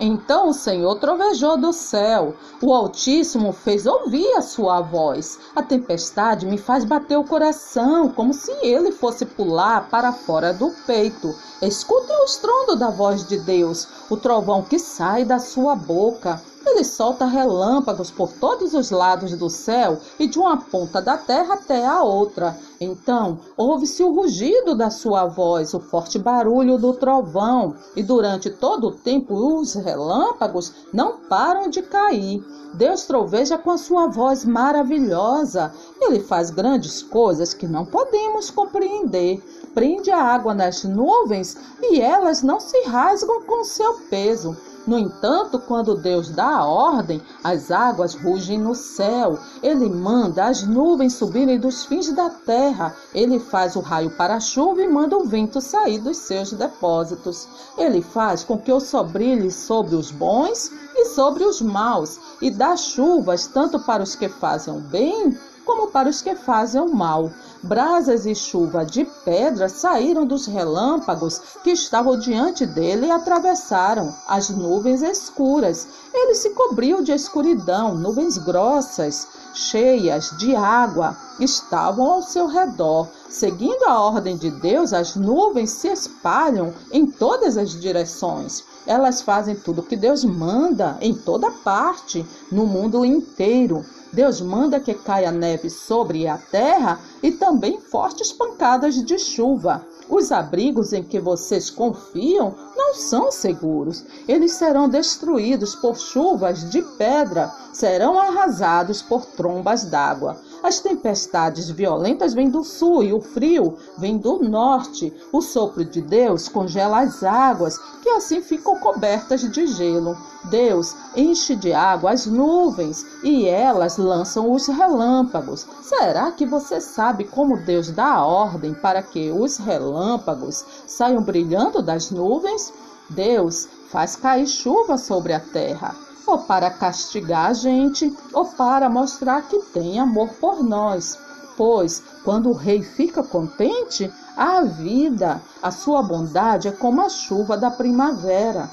Então o Senhor trovejou do céu, o Altíssimo fez ouvir a sua voz. A tempestade me faz bater o coração, como se ele fosse pular para fora do peito. Escutem o estrondo da voz de Deus, o trovão que sai da sua boca. Ele solta relâmpagos por todos os lados do céu e de uma ponta da terra até a outra. Então ouve-se o rugido da sua voz, o forte barulho do trovão, e durante todo o tempo os relâmpagos não param de cair. Deus troveja com a sua voz maravilhosa. Ele faz grandes coisas que não podemos compreender. Prende a água nas nuvens e elas não se rasgam com seu peso. No entanto, quando Deus dá a ordem, as águas rugem no céu. Ele manda as nuvens subirem dos fins da terra. Ele faz o raio para a chuva e manda o vento sair dos seus depósitos. Ele faz com que o sol brilhe sobre os bons e sobre os maus, e dá chuvas tanto para os que fazem o bem como para os que fazem o mal. Brasas e chuva de pedra saíram dos relâmpagos que estavam diante dele e atravessaram as nuvens escuras. Ele se cobriu de escuridão, nuvens grossas, cheias de água, estavam ao seu redor. Seguindo a ordem de Deus, as nuvens se espalham em todas as direções. Elas fazem tudo o que Deus manda em toda parte, no mundo inteiro. Deus manda que caia neve sobre a terra e também fortes pancadas de chuva. Os abrigos em que vocês confiam não são seguros. Eles serão destruídos por chuvas de pedra, serão arrasados por trombas d'água. As tempestades violentas vêm do sul e o frio vem do norte. O sopro de Deus congela as águas, que assim ficam cobertas de gelo. Deus enche de água as nuvens e elas lançam os relâmpagos. Será que você sabe como Deus dá ordem para que os relâmpagos saiam brilhando das nuvens? Deus faz cair chuva sobre a terra ou para castigar a gente, ou para mostrar que tem amor por nós. Pois, quando o rei fica contente, a vida, a sua bondade é como a chuva da primavera.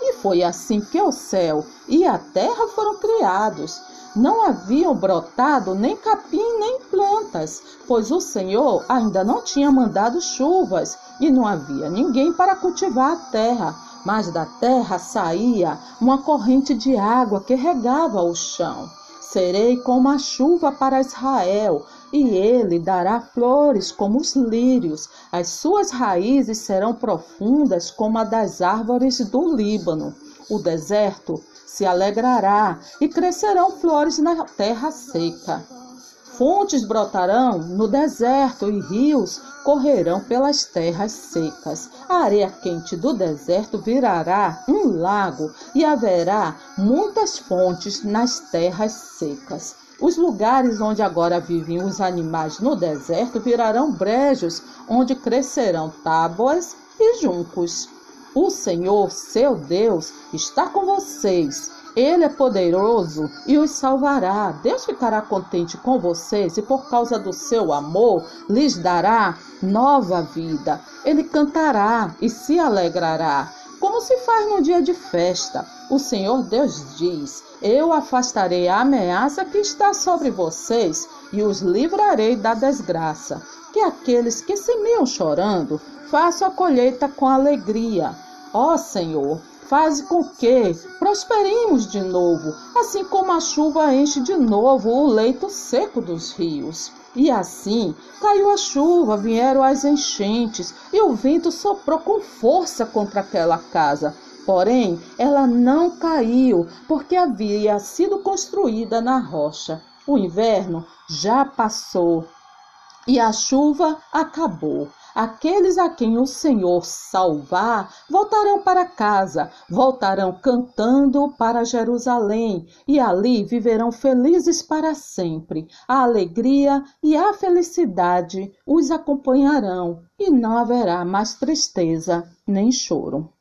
E foi assim que o céu e a terra foram criados. Não haviam brotado nem capim nem plantas, pois o Senhor ainda não tinha mandado chuvas e não havia ninguém para cultivar a terra mas da terra saía uma corrente de água que regava o chão. Serei como a chuva para Israel, e ele dará flores como os lírios. As suas raízes serão profundas como a das árvores do Líbano. O deserto se alegrará e crescerão flores na terra seca. Fontes brotarão no deserto e rios correrão pelas terras secas. A areia quente do deserto virará um lago e haverá muitas fontes nas terras secas. Os lugares onde agora vivem os animais no deserto virarão brejos, onde crescerão tábuas e juncos. O Senhor, seu Deus, está com vocês ele é poderoso e os salvará. Deus ficará contente com vocês e, por causa do seu amor, lhes dará nova vida. Ele cantará e se alegrará, como se faz no dia de festa. O Senhor Deus diz: Eu afastarei a ameaça que está sobre vocês e os livrarei da desgraça. Que aqueles que semeiam chorando façam a colheita com alegria. Ó Senhor, faz com que prosperemos de novo, assim como a chuva enche de novo o leito seco dos rios. E assim caiu a chuva, vieram as enchentes, e o vento soprou com força contra aquela casa. Porém, ela não caiu, porque havia sido construída na rocha. O inverno já passou e a chuva acabou. Aqueles a quem o Senhor salvar voltarão para casa, voltarão cantando para Jerusalém, e ali viverão felizes para sempre. A alegria e a felicidade os acompanharão, e não haverá mais tristeza nem choro.